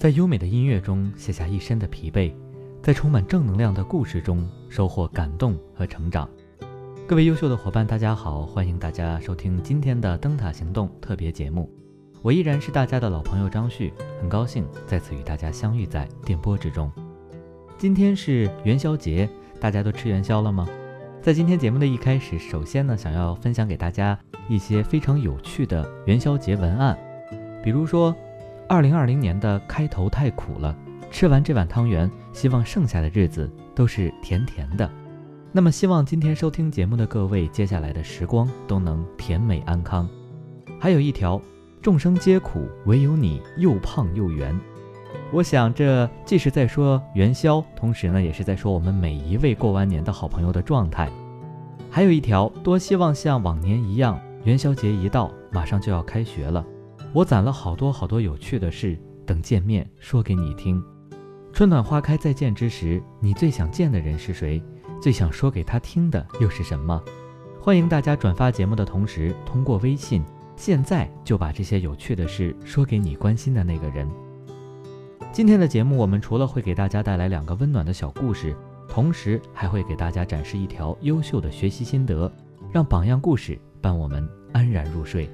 在优美的音乐中卸下一身的疲惫，在充满正能量的故事中收获感动和成长。各位优秀的伙伴，大家好，欢迎大家收听今天的灯塔行动特别节目。我依然是大家的老朋友张旭，很高兴再次与大家相遇在电波之中。今天是元宵节，大家都吃元宵了吗？在今天节目的一开始，首先呢，想要分享给大家一些非常有趣的元宵节文案，比如说。二零二零年的开头太苦了，吃完这碗汤圆，希望剩下的日子都是甜甜的。那么，希望今天收听节目的各位，接下来的时光都能甜美安康。还有一条，众生皆苦，唯有你又胖又圆。我想，这既是在说元宵，同时呢，也是在说我们每一位过完年的好朋友的状态。还有一条，多希望像往年一样，元宵节一到，马上就要开学了。我攒了好多好多有趣的事，等见面说给你听。春暖花开再见之时，你最想见的人是谁？最想说给他听的又是什么？欢迎大家转发节目的同时，通过微信，现在就把这些有趣的事说给你关心的那个人。今天的节目，我们除了会给大家带来两个温暖的小故事，同时还会给大家展示一条优秀的学习心得，让榜样故事伴我们安然入睡。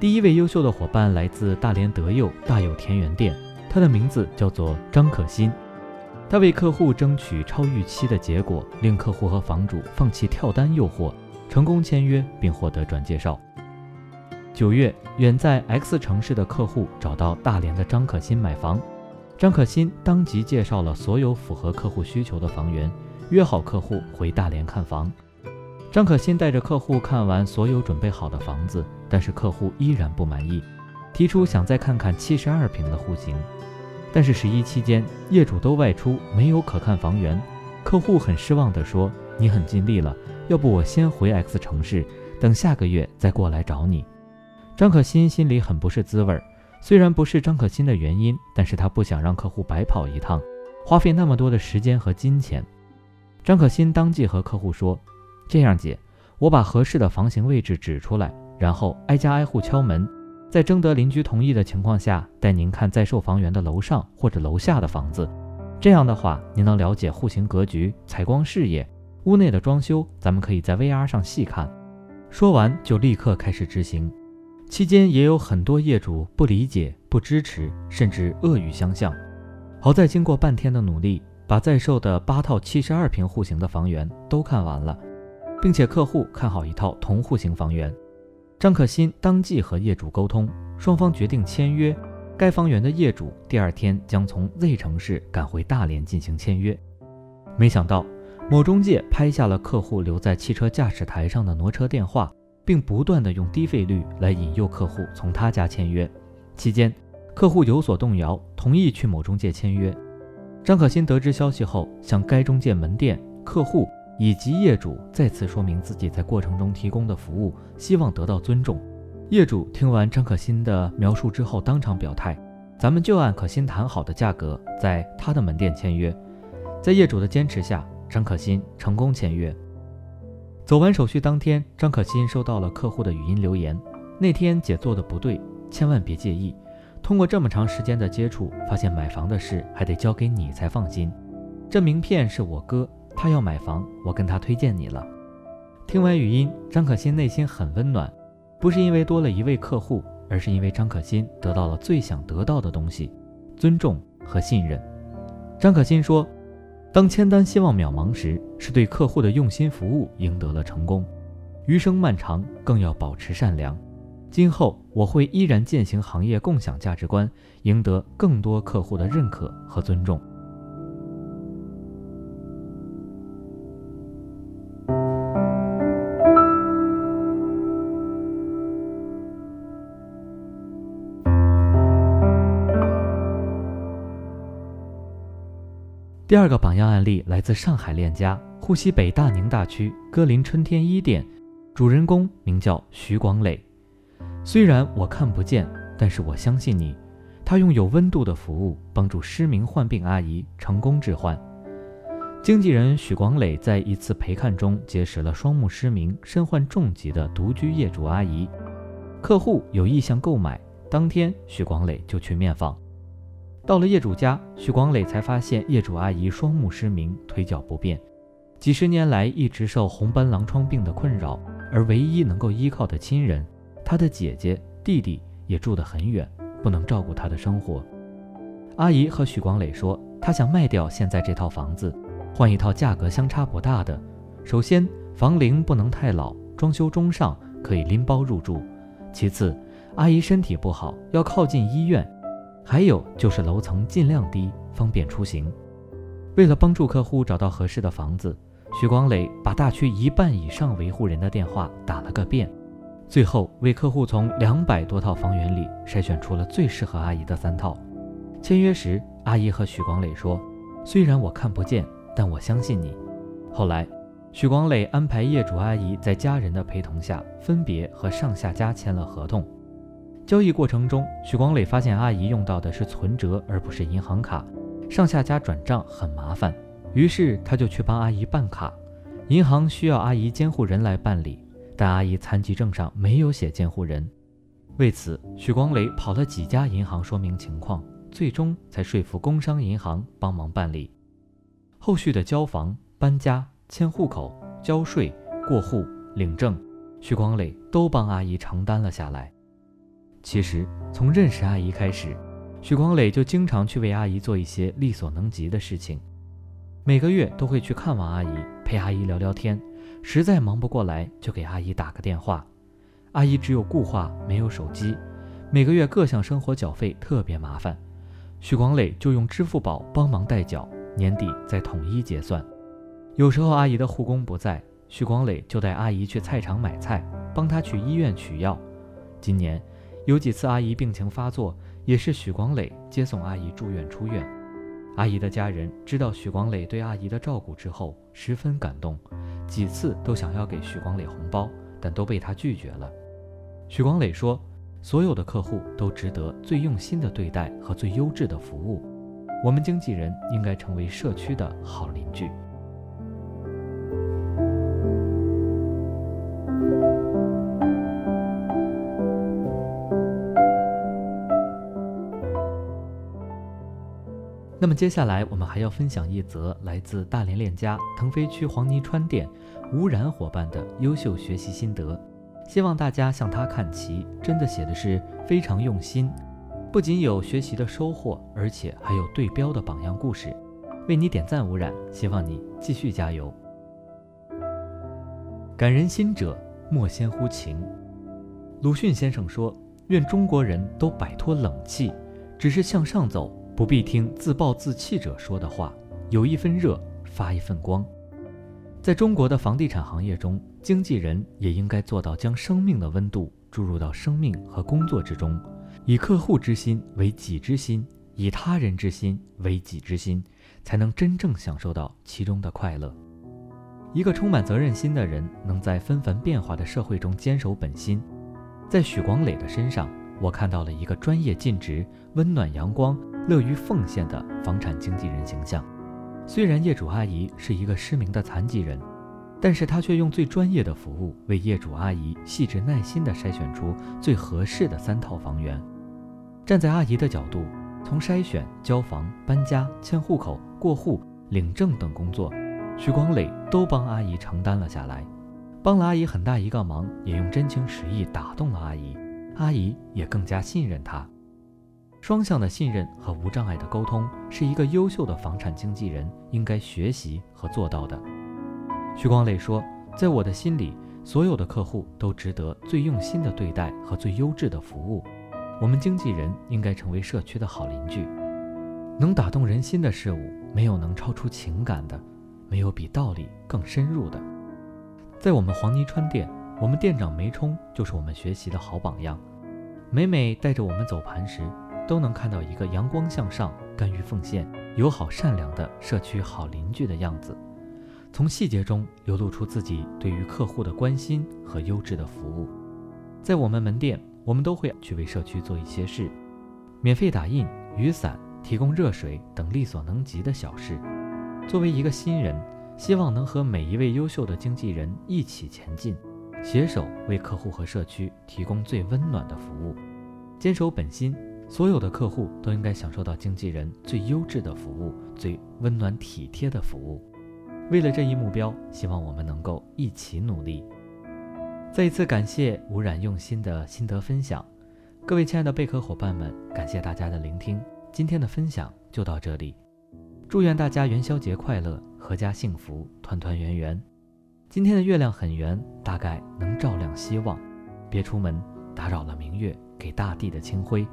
第一位优秀的伙伴来自大连德佑大有田园店，他的名字叫做张可心。他为客户争取超预期的结果，令客户和房主放弃跳单诱惑，成功签约并获得转介绍。九月，远在 X 城市的客户找到大连的张可心买房，张可心当即介绍了所有符合客户需求的房源，约好客户回大连看房。张可心带着客户看完所有准备好的房子，但是客户依然不满意，提出想再看看七十二平的户型。但是十一期间业主都外出，没有可看房源。客户很失望地说：“你很尽力了，要不我先回 X 城市，等下个月再过来找你。”张可心心里很不是滋味儿。虽然不是张可心的原因，但是他不想让客户白跑一趟，花费那么多的时间和金钱。张可心当即和客户说。这样，姐，我把合适的房型位置指出来，然后挨家挨户敲门，在征得邻居同意的情况下，带您看在售房源的楼上或者楼下的房子。这样的话，您能了解户型格局、采光视野、屋内的装修，咱们可以在 VR 上细看。说完就立刻开始执行。期间也有很多业主不理解、不支持，甚至恶语相向。好在经过半天的努力，把在售的八套七十二平户型的房源都看完了。并且客户看好一套同户型房源，张可心当即和业主沟通，双方决定签约。该房源的业主第二天将从 Z 城市赶回大连进行签约。没想到，某中介拍下了客户留在汽车驾驶台上的挪车电话，并不断的用低费率来引诱客户从他家签约。期间，客户有所动摇，同意去某中介签约。张可心得知消息后，向该中介门店客户。以及业主再次说明自己在过程中提供的服务，希望得到尊重。业主听完张可心的描述之后，当场表态：“咱们就按可心谈好的价格，在他的门店签约。”在业主的坚持下，张可心成功签约。走完手续当天，张可心收到了客户的语音留言：“那天姐做的不对，千万别介意。通过这么长时间的接触，发现买房的事还得交给你才放心。这名片是我哥。”他要买房，我跟他推荐你了。听完语音，张可心内心很温暖，不是因为多了一位客户，而是因为张可心得到了最想得到的东西——尊重和信任。张可心说：“当签单希望渺茫时，是对客户的用心服务赢得了成功。余生漫长，更要保持善良。今后我会依然践行行业共享价值观，赢得更多客户的认可和尊重。”第二个榜样案例来自上海链家沪西北大宁大区歌林春天一店，主人公名叫徐广磊。虽然我看不见，但是我相信你。他用有温度的服务帮助失明患病阿姨成功置换。经纪人许广磊在一次陪看中结识了双目失明、身患重疾的独居业主阿姨，客户有意向购买，当天许广磊就去面访。到了业主家，许广磊才发现业主阿姨双目失明，腿脚不便，几十年来一直受红斑狼疮病的困扰，而唯一能够依靠的亲人，他的姐姐、弟弟也住得很远。不能照顾他的生活，阿姨和许广磊说，他想卖掉现在这套房子，换一套价格相差不大的。首先，房龄不能太老，装修中上，可以拎包入住；其次，阿姨身体不好，要靠近医院；还有就是楼层尽量低，方便出行。为了帮助客户找到合适的房子，许广磊把大区一半以上维护人的电话打了个遍。最后为客户从两百多套房源里筛选出了最适合阿姨的三套。签约时，阿姨和许广磊说：“虽然我看不见，但我相信你。”后来，许广磊安排业主阿姨在家人的陪同下，分别和上下家签了合同。交易过程中，许光磊发现阿姨用到的是存折而不是银行卡，上下家转账很麻烦，于是他就去帮阿姨办卡。银行需要阿姨监护人来办理。但阿姨残疾证上没有写监护人，为此，许光磊跑了几家银行说明情况，最终才说服工商银行帮忙办理。后续的交房、搬家、迁户口、交税、过户、领证，许光磊都帮阿姨承担了下来。其实，从认识阿姨开始，许光磊就经常去为阿姨做一些力所能及的事情，每个月都会去看望阿姨，陪阿姨聊聊天。实在忙不过来，就给阿姨打个电话。阿姨只有固话，没有手机，每个月各项生活缴费特别麻烦。许广磊就用支付宝帮忙代缴，年底再统一结算。有时候阿姨的护工不在，许广磊就带阿姨去菜场买菜，帮她去医院取药。今年有几次阿姨病情发作，也是许广磊接送阿姨住院出院。阿姨的家人知道许广磊对阿姨的照顾之后，十分感动。几次都想要给许广磊红包，但都被他拒绝了。许广磊说：“所有的客户都值得最用心的对待和最优质的服务，我们经纪人应该成为社区的好邻居。”那么接下来我们还要分享一则来自大连链家腾飞区黄泥川店吴然伙伴的优秀学习心得，希望大家向他看齐，真的写的是非常用心，不仅有学习的收获，而且还有对标的榜样故事，为你点赞。吴然，希望你继续加油。感人心者莫先乎情。鲁迅先生说：“愿中国人都摆脱冷气，只是向上走。”不必听自暴自弃者说的话，有一分热，发一份光。在中国的房地产行业中，经纪人也应该做到将生命的温度注入到生命和工作之中，以客户之心为己之心，以他人之心为己之心，才能真正享受到其中的快乐。一个充满责任心的人，能在纷繁变化的社会中坚守本心。在许广磊的身上，我看到了一个专业尽职、温暖阳光。乐于奉献的房产经纪人形象。虽然业主阿姨是一个失明的残疾人，但是她却用最专业的服务为业主阿姨细致耐心地筛选出最合适的三套房源。站在阿姨的角度，从筛选、交房、搬家、迁户口、过户、领证等工作，徐光磊都帮阿姨承担了下来，帮了阿姨很大一个忙，也用真情实意打动了阿姨，阿姨也更加信任他。双向的信任和无障碍的沟通，是一个优秀的房产经纪人应该学习和做到的。徐光磊说：“在我的心里，所有的客户都值得最用心的对待和最优质的服务。我们经纪人应该成为社区的好邻居。能打动人心的事物，没有能超出情感的，没有比道理更深入的。在我们黄泥川店，我们店长梅冲就是我们学习的好榜样。每每带着我们走盘时，都能看到一个阳光向上、甘于奉献、友好善良的社区好邻居的样子，从细节中流露出自己对于客户的关心和优质的服务。在我们门店，我们都会去为社区做一些事，免费打印雨伞、提供热水等力所能及的小事。作为一个新人，希望能和每一位优秀的经纪人一起前进，携手为客户和社区提供最温暖的服务，坚守本心。所有的客户都应该享受到经纪人最优质的服务、最温暖体贴的服务。为了这一目标，希望我们能够一起努力。再一次感谢无染用心的心得分享，各位亲爱的贝壳伙伴们，感谢大家的聆听。今天的分享就到这里，祝愿大家元宵节快乐，阖家幸福，团团圆圆。今天的月亮很圆，大概能照亮希望。别出门，打扰了明月给大地的清辉。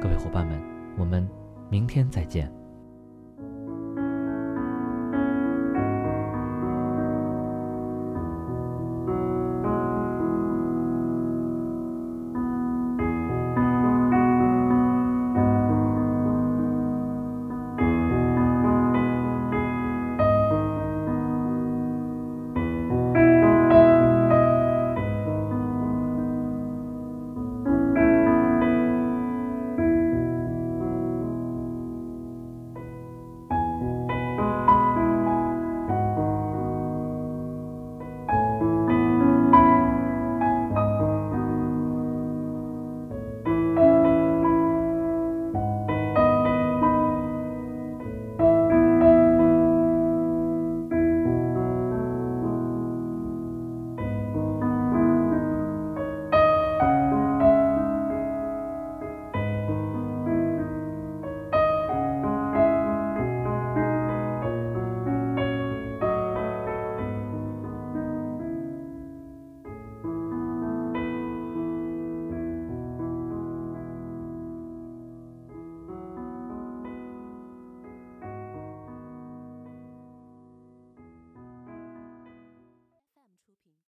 各位伙伴们，我们明天再见。